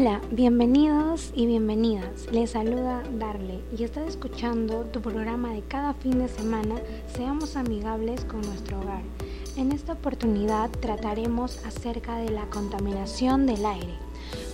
Hola, bienvenidos y bienvenidas. Les saluda Darle y estás escuchando tu programa de cada fin de semana Seamos amigables con nuestro hogar. En esta oportunidad trataremos acerca de la contaminación del aire.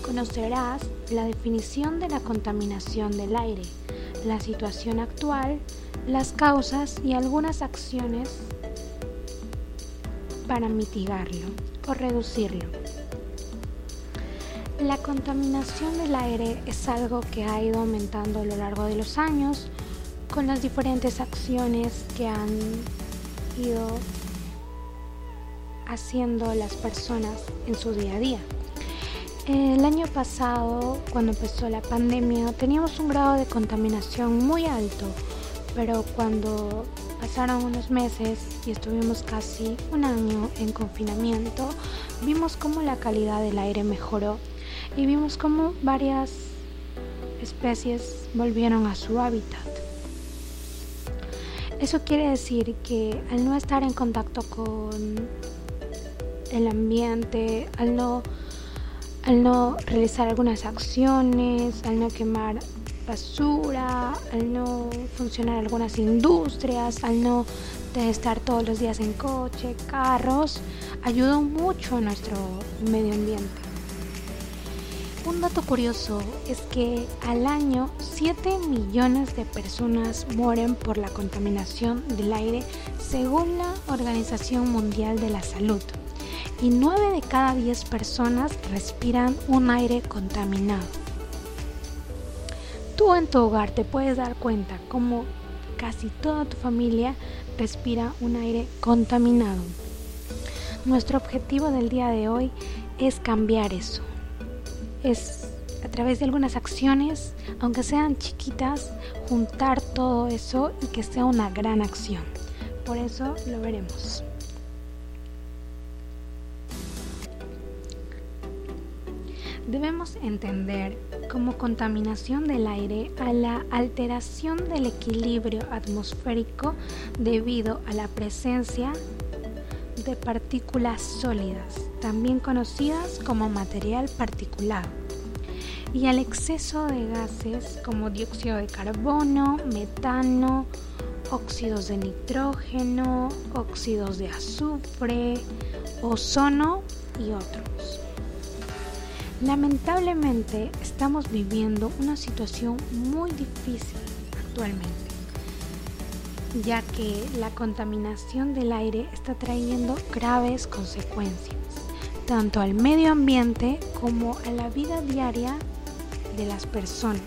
Conocerás la definición de la contaminación del aire, la situación actual, las causas y algunas acciones para mitigarlo o reducirlo. La contaminación del aire es algo que ha ido aumentando a lo largo de los años con las diferentes acciones que han ido haciendo las personas en su día a día. El año pasado, cuando empezó la pandemia, teníamos un grado de contaminación muy alto, pero cuando pasaron unos meses y estuvimos casi un año en confinamiento, vimos cómo la calidad del aire mejoró y vimos cómo varias especies volvieron a su hábitat. Eso quiere decir que al no estar en contacto con el ambiente, al no, al no realizar algunas acciones, al no quemar basura, al no funcionar algunas industrias, al no estar todos los días en coche, carros, ayudó mucho a nuestro medio ambiente. Un dato curioso es que al año 7 millones de personas mueren por la contaminación del aire según la Organización Mundial de la Salud y 9 de cada 10 personas respiran un aire contaminado. Tú en tu hogar te puedes dar cuenta cómo casi toda tu familia respira un aire contaminado. Nuestro objetivo del día de hoy es cambiar eso es a través de algunas acciones, aunque sean chiquitas, juntar todo eso y que sea una gran acción. Por eso lo veremos. Debemos entender como contaminación del aire a la alteración del equilibrio atmosférico debido a la presencia de partículas sólidas, también conocidas como material particulado, y al exceso de gases como dióxido de carbono, metano, óxidos de nitrógeno, óxidos de azufre, ozono y otros. Lamentablemente estamos viviendo una situación muy difícil actualmente ya que la contaminación del aire está trayendo graves consecuencias, tanto al medio ambiente como a la vida diaria de las personas,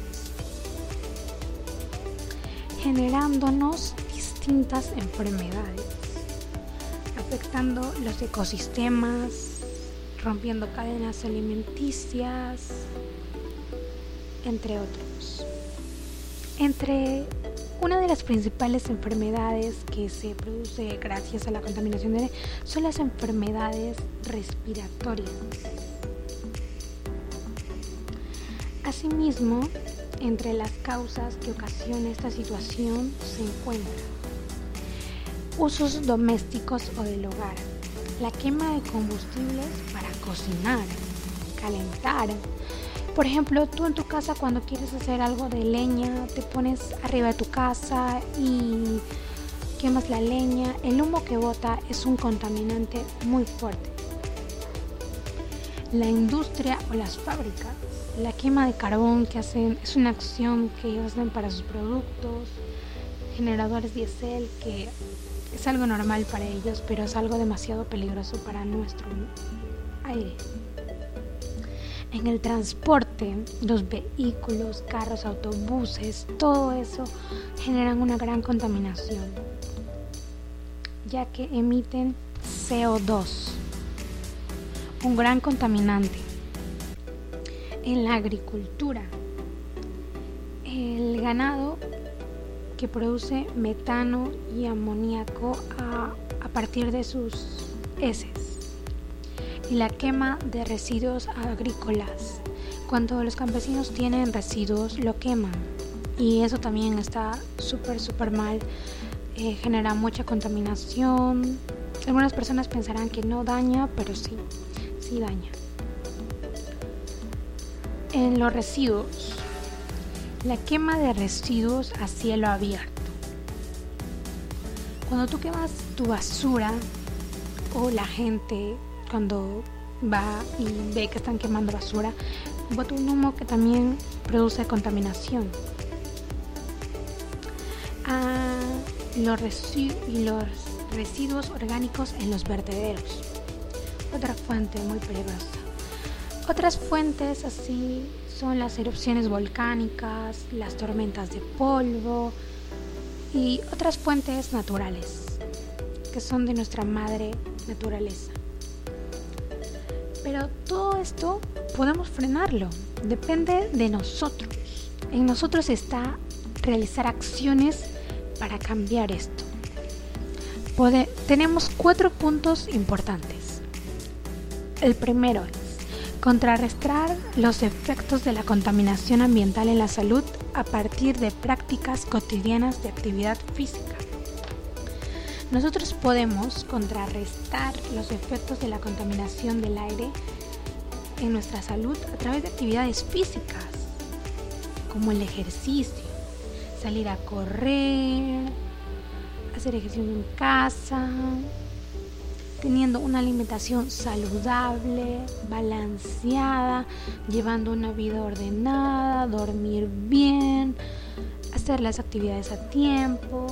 generándonos distintas enfermedades, afectando los ecosistemas, rompiendo cadenas alimenticias, entre otros. Entre una de las principales enfermedades que se produce gracias a la contaminación de aire son las enfermedades respiratorias. Asimismo, entre las causas que ocasiona esta situación se encuentran usos domésticos o del hogar, la quema de combustibles para cocinar, calentar, por ejemplo, tú en tu casa cuando quieres hacer algo de leña, te pones arriba de tu casa y quemas la leña, el humo que bota es un contaminante muy fuerte. La industria o las fábricas, la quema de carbón que hacen es una acción que ellos hacen para sus productos, generadores diésel que es algo normal para ellos, pero es algo demasiado peligroso para nuestro aire. En el transporte, los vehículos, carros, autobuses, todo eso generan una gran contaminación, ya que emiten CO2, un gran contaminante. En la agricultura, el ganado que produce metano y amoníaco a, partir de sus heces y la quema de residuos agrícolas. Cuando los campesinos tienen residuos, lo queman. Y eso también está súper, súper mal. Eh, genera mucha contaminación. Algunas personas pensarán que no daña, pero sí, sí daña. en los residuos. La quema de residuos a cielo abierto. Cuando tú quemas tu basura o la gente cuando va y ve que están quemando basura, bota un humo que también produce contaminación. Ah, los, los residuos orgánicos en los vertederos. Otra fuente muy peligrosa. Otras fuentes así son las erupciones volcánicas, las tormentas de polvo y otras fuentes naturales que son de nuestra madre naturaleza. Pero todo esto podemos frenarlo, depende de nosotros. En nosotros está realizar acciones para cambiar esto. tenemos cuatro puntos importantes. El primero es contrarrestar los efectos de la contaminación ambiental en la salud a partir de prácticas cotidianas de actividad física. Nosotros podemos contrarrestar los efectos de la contaminación del aire en nuestra salud a través de actividades físicas, como el ejercicio, salir a correr, hacer ejercicio en casa, teniendo una alimentación saludable, balanceada, llevando una vida ordenada, dormir bien, hacer las actividades a tiempo,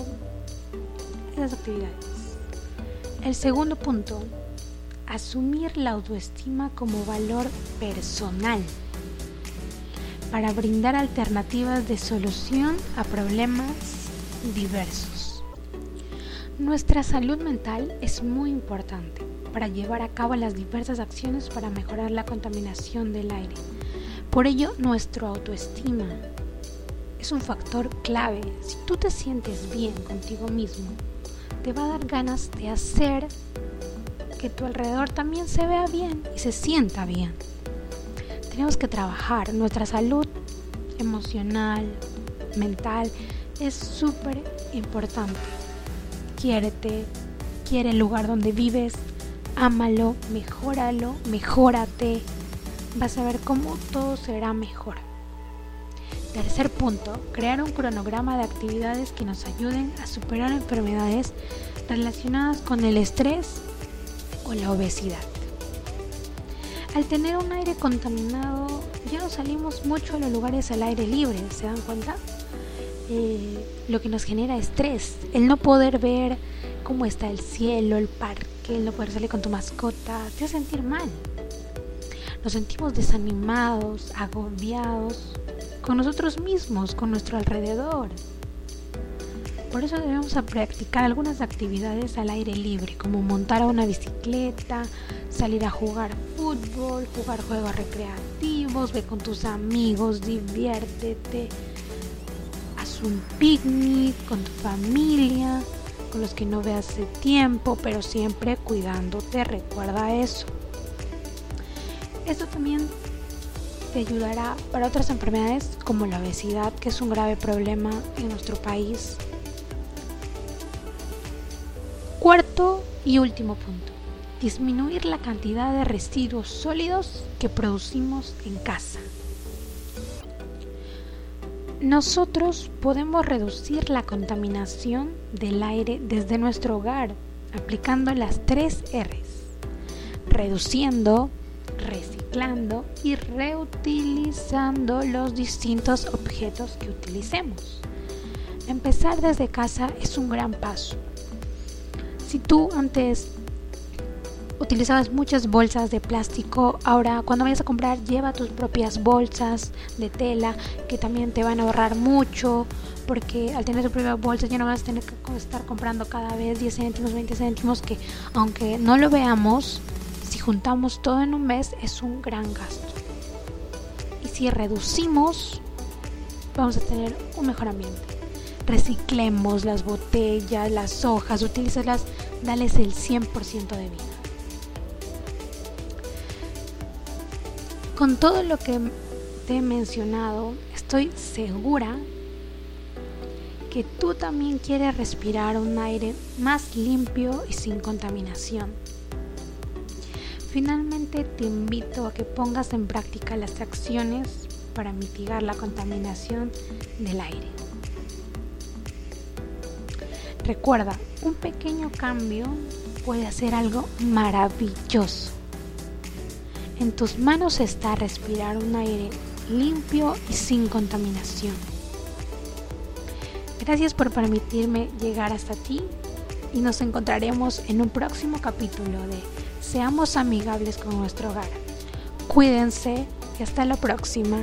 las actividades. El segundo punto, asumir la autoestima como valor personal para brindar alternativas de solución a problemas diversos. Nuestra salud mental es muy importante para llevar a cabo las diversas acciones para mejorar la contaminación del aire. Por ello, nuestra autoestima es un factor clave. Si tú te sientes bien contigo mismo, te va a dar ganas de hacer que tu alrededor también se vea bien y se sienta bien. Tenemos que trabajar nuestra salud emocional, mental, es súper importante. Quiérete, quiere el lugar donde vives, ámalo, mejóralo, mejórate. Vas a ver cómo todo será mejor. Tercer punto, crear un cronograma de actividades que nos ayuden a superar enfermedades relacionadas con el estrés o la obesidad. Al tener un aire contaminado, ya no salimos mucho a los lugares al aire libre, ¿se dan cuenta? Eh, lo que nos genera estrés, el no poder ver cómo está el cielo, el parque, el no poder salir con tu mascota, te hace sentir mal. Nos sentimos desanimados, agobiados con nosotros mismos, con nuestro alrededor. Por eso debemos practicar algunas actividades al aire libre, como montar una bicicleta, salir a jugar fútbol, jugar juegos recreativos, ve con tus amigos, diviértete, haz un picnic con tu familia, con los que no veas hace tiempo, pero siempre cuidándote, recuerda eso. Esto también ayudará para otras enfermedades como la obesidad, que es un grave problema en nuestro país. Cuarto y último punto, disminuir la cantidad de residuos sólidos que producimos en casa. Nosotros podemos reducir la contaminación del aire desde nuestro hogar aplicando las tres R's, reduciendo, reciclando y reutilizando los distintos objetos que utilicemos. Empezar desde casa es un gran paso. Si tú antes utilizabas muchas bolsas de plástico, ahora cuando vayas a comprar lleva tus propias bolsas de tela que también te van a ahorrar mucho porque al tener tu propia bolsa ya no vas a tener que estar comprando cada vez 10 céntimos, 20 céntimos que aunque no lo veamos, juntamos todo en un mes es un gran gasto. Y si reducimos, vamos a tener un mejor ambiente. Reciclemos las botellas, las hojas, utilízalas, dales el 100% de vida. Con todo lo que te he mencionado, estoy segura que tú también quieres respirar un aire más limpio y sin contaminación. Finalmente te invito a que pongas en práctica las acciones para mitigar la contaminación del aire. Recuerda, un pequeño cambio puede hacer algo maravilloso. En tus manos está respirar un aire limpio y sin contaminación. Gracias por permitirme llegar hasta ti y nos encontraremos en un próximo capítulo de Seamos amigables con nuestro hogar. Cuídense y hasta la próxima.